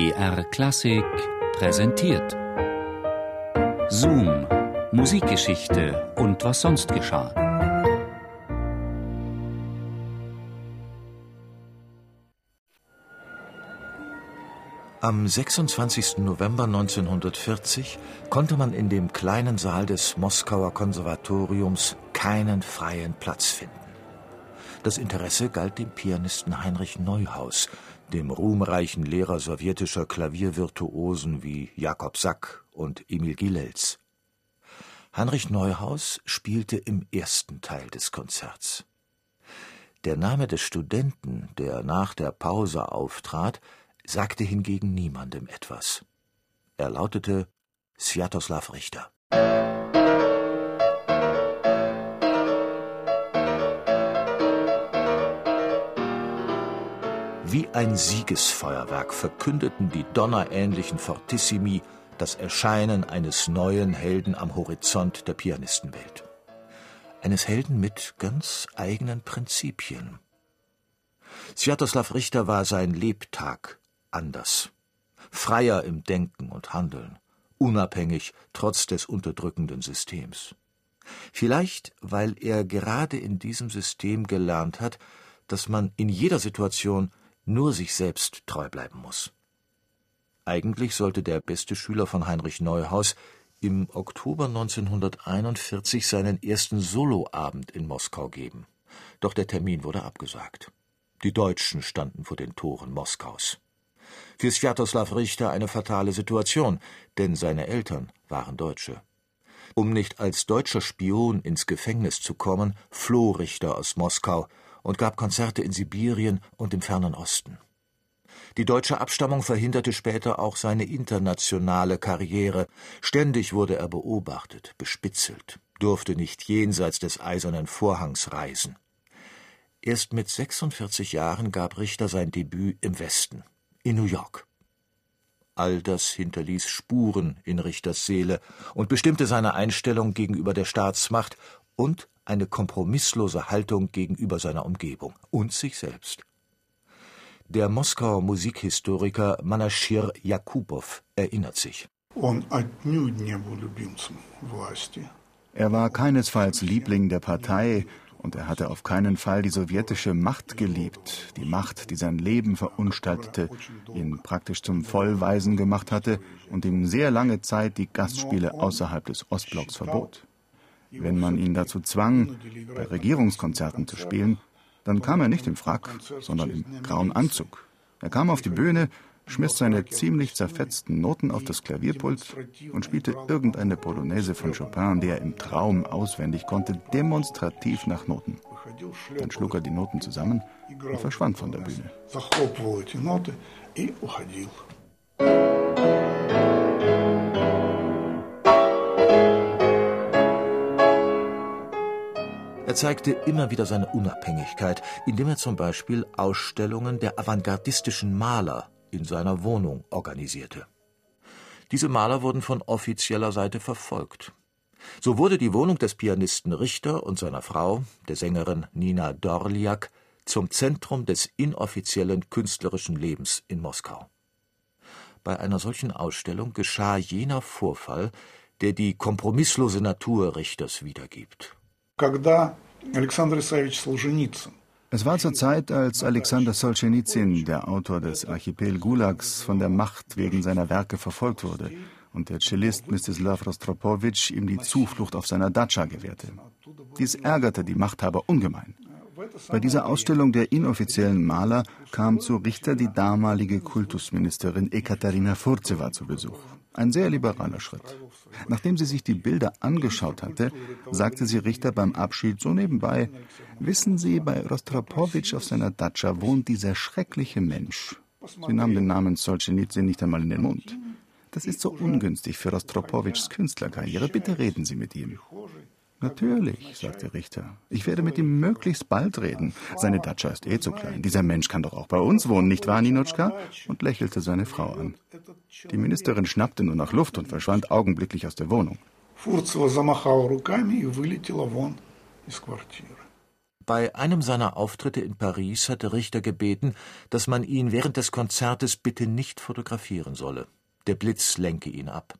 BR Klassik präsentiert. Zoom, Musikgeschichte und was sonst geschah. Am 26. November 1940 konnte man in dem kleinen Saal des Moskauer Konservatoriums keinen freien Platz finden. Das Interesse galt dem Pianisten Heinrich Neuhaus, dem ruhmreichen Lehrer sowjetischer Klaviervirtuosen wie Jakob Sack und Emil Gilels. Heinrich Neuhaus spielte im ersten Teil des Konzerts. Der Name des Studenten, der nach der Pause auftrat, sagte hingegen niemandem etwas. Er lautete Sviatoslav Richter. Wie ein Siegesfeuerwerk verkündeten die donnerähnlichen Fortissimi das Erscheinen eines neuen Helden am Horizont der Pianistenwelt. Eines Helden mit ganz eigenen Prinzipien. Sviatoslav Richter war sein Lebtag, anders, freier im Denken und Handeln, unabhängig trotz des unterdrückenden Systems. Vielleicht, weil er gerade in diesem System gelernt hat, dass man in jeder Situation nur sich selbst treu bleiben muss. Eigentlich sollte der beste Schüler von Heinrich Neuhaus im Oktober 1941 seinen ersten Soloabend in Moskau geben. Doch der Termin wurde abgesagt. Die Deutschen standen vor den Toren Moskaus. Für Sviatoslav Richter eine fatale Situation, denn seine Eltern waren Deutsche. Um nicht als deutscher Spion ins Gefängnis zu kommen, floh Richter aus Moskau und gab Konzerte in Sibirien und im fernen Osten. Die deutsche Abstammung verhinderte später auch seine internationale Karriere. Ständig wurde er beobachtet, bespitzelt, durfte nicht jenseits des eisernen Vorhangs reisen. Erst mit 46 Jahren gab Richter sein Debüt im Westen in New York. All das hinterließ Spuren in Richters Seele und bestimmte seine Einstellung gegenüber der Staatsmacht und eine kompromisslose Haltung gegenüber seiner Umgebung und sich selbst. Der Moskauer Musikhistoriker Manaschir Jakubow erinnert sich. Er war keinesfalls Liebling der Partei und er hatte auf keinen Fall die sowjetische Macht geliebt, die Macht, die sein Leben verunstaltete, ihn praktisch zum Vollweisen gemacht hatte und ihm sehr lange Zeit die Gastspiele außerhalb des Ostblocks verbot. Wenn man ihn dazu zwang, bei Regierungskonzerten zu spielen, dann kam er nicht im Frack, sondern im grauen Anzug. Er kam auf die Bühne, schmiss seine ziemlich zerfetzten Noten auf das Klavierpult und spielte irgendeine Polonaise von Chopin, die er im Traum auswendig konnte, demonstrativ nach Noten. Dann schlug er die Noten zusammen und verschwand von der Bühne. zeigte immer wieder seine Unabhängigkeit, indem er zum Beispiel Ausstellungen der avantgardistischen Maler in seiner Wohnung organisierte. Diese Maler wurden von offizieller Seite verfolgt. So wurde die Wohnung des Pianisten Richter und seiner Frau, der Sängerin Nina Dorliak, zum Zentrum des inoffiziellen künstlerischen Lebens in Moskau. Bei einer solchen Ausstellung geschah jener Vorfall, der die kompromisslose Natur Richters wiedergibt. Когда Alexander Исаевич Solzhenitsyn es war zur Zeit, als Alexander Solzhenitsyn, der Autor des Archipel Gulags, von der Macht wegen seiner Werke verfolgt wurde und der Cellist Mstislav Rostropowitsch ihm die Zuflucht auf seiner Datscha gewährte. Dies ärgerte die Machthaber ungemein. Bei dieser Ausstellung der inoffiziellen Maler kam zu Richter die damalige Kultusministerin Ekaterina Furzewa zu Besuch. Ein sehr liberaler Schritt. Nachdem sie sich die Bilder angeschaut hatte, sagte sie Richter beim Abschied so nebenbei, wissen Sie, bei Rostropowitsch auf seiner Datscha wohnt dieser schreckliche Mensch. Sie nahm den Namen Solzhenitsyn nicht einmal in den Mund. Das ist so ungünstig für Rostropowitschs Künstlerkarriere. Bitte reden Sie mit ihm. Natürlich, sagte Richter. Ich werde mit ihm möglichst bald reden. Seine Datscha ist eh zu klein. Dieser Mensch kann doch auch bei uns wohnen, nicht wahr, Ninotschka? Und lächelte seine Frau an. Die Ministerin schnappte nur nach Luft und verschwand augenblicklich aus der Wohnung. Bei einem seiner Auftritte in Paris hatte Richter gebeten, dass man ihn während des Konzertes bitte nicht fotografieren solle. Der Blitz lenke ihn ab.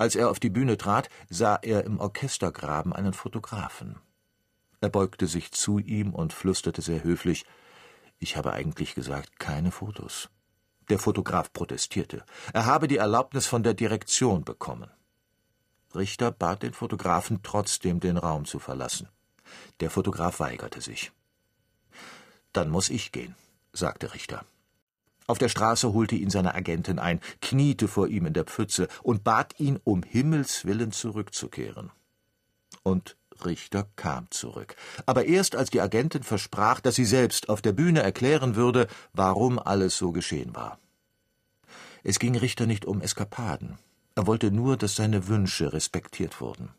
Als er auf die Bühne trat, sah er im Orchestergraben einen Fotografen. Er beugte sich zu ihm und flüsterte sehr höflich Ich habe eigentlich gesagt, keine Fotos. Der Fotograf protestierte. Er habe die Erlaubnis von der Direktion bekommen. Richter bat den Fotografen trotzdem, den Raum zu verlassen. Der Fotograf weigerte sich. Dann muss ich gehen, sagte Richter. Auf der Straße holte ihn seine Agentin ein, kniete vor ihm in der Pfütze und bat ihn, um Himmels willen zurückzukehren. Und Richter kam zurück. Aber erst als die Agentin versprach, dass sie selbst auf der Bühne erklären würde, warum alles so geschehen war. Es ging Richter nicht um Eskapaden. Er wollte nur, dass seine Wünsche respektiert wurden.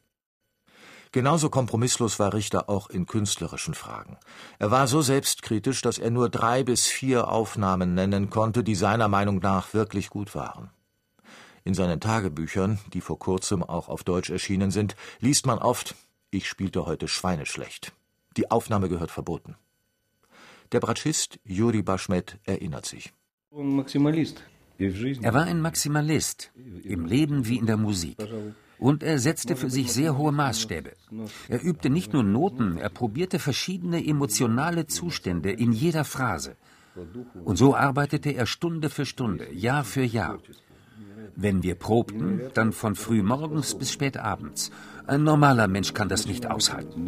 Genauso kompromisslos war Richter auch in künstlerischen Fragen. Er war so selbstkritisch, dass er nur drei bis vier Aufnahmen nennen konnte, die seiner Meinung nach wirklich gut waren. In seinen Tagebüchern, die vor kurzem auch auf Deutsch erschienen sind, liest man oft Ich spielte heute schweineschlecht. Die Aufnahme gehört verboten. Der Bratschist Juri Baschmet erinnert sich. Er war ein Maximalist, im Leben wie in der Musik. Und er setzte für sich sehr hohe Maßstäbe. Er übte nicht nur Noten, er probierte verschiedene emotionale Zustände in jeder Phrase. Und so arbeitete er Stunde für Stunde, Jahr für Jahr. Wenn wir probten, dann von früh morgens bis spät abends. Ein normaler Mensch kann das nicht aushalten.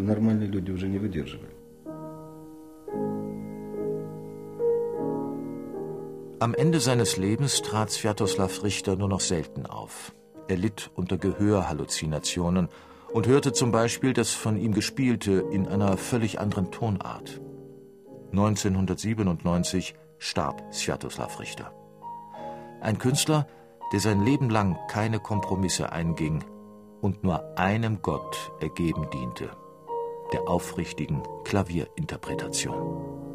Am Ende seines Lebens trat Sviatoslav Richter nur noch selten auf. Er litt unter Gehörhalluzinationen und hörte zum Beispiel das von ihm Gespielte in einer völlig anderen Tonart. 1997 starb Sviatoslav Richter. Ein Künstler, der sein Leben lang keine Kompromisse einging und nur einem Gott ergeben diente, der aufrichtigen Klavierinterpretation.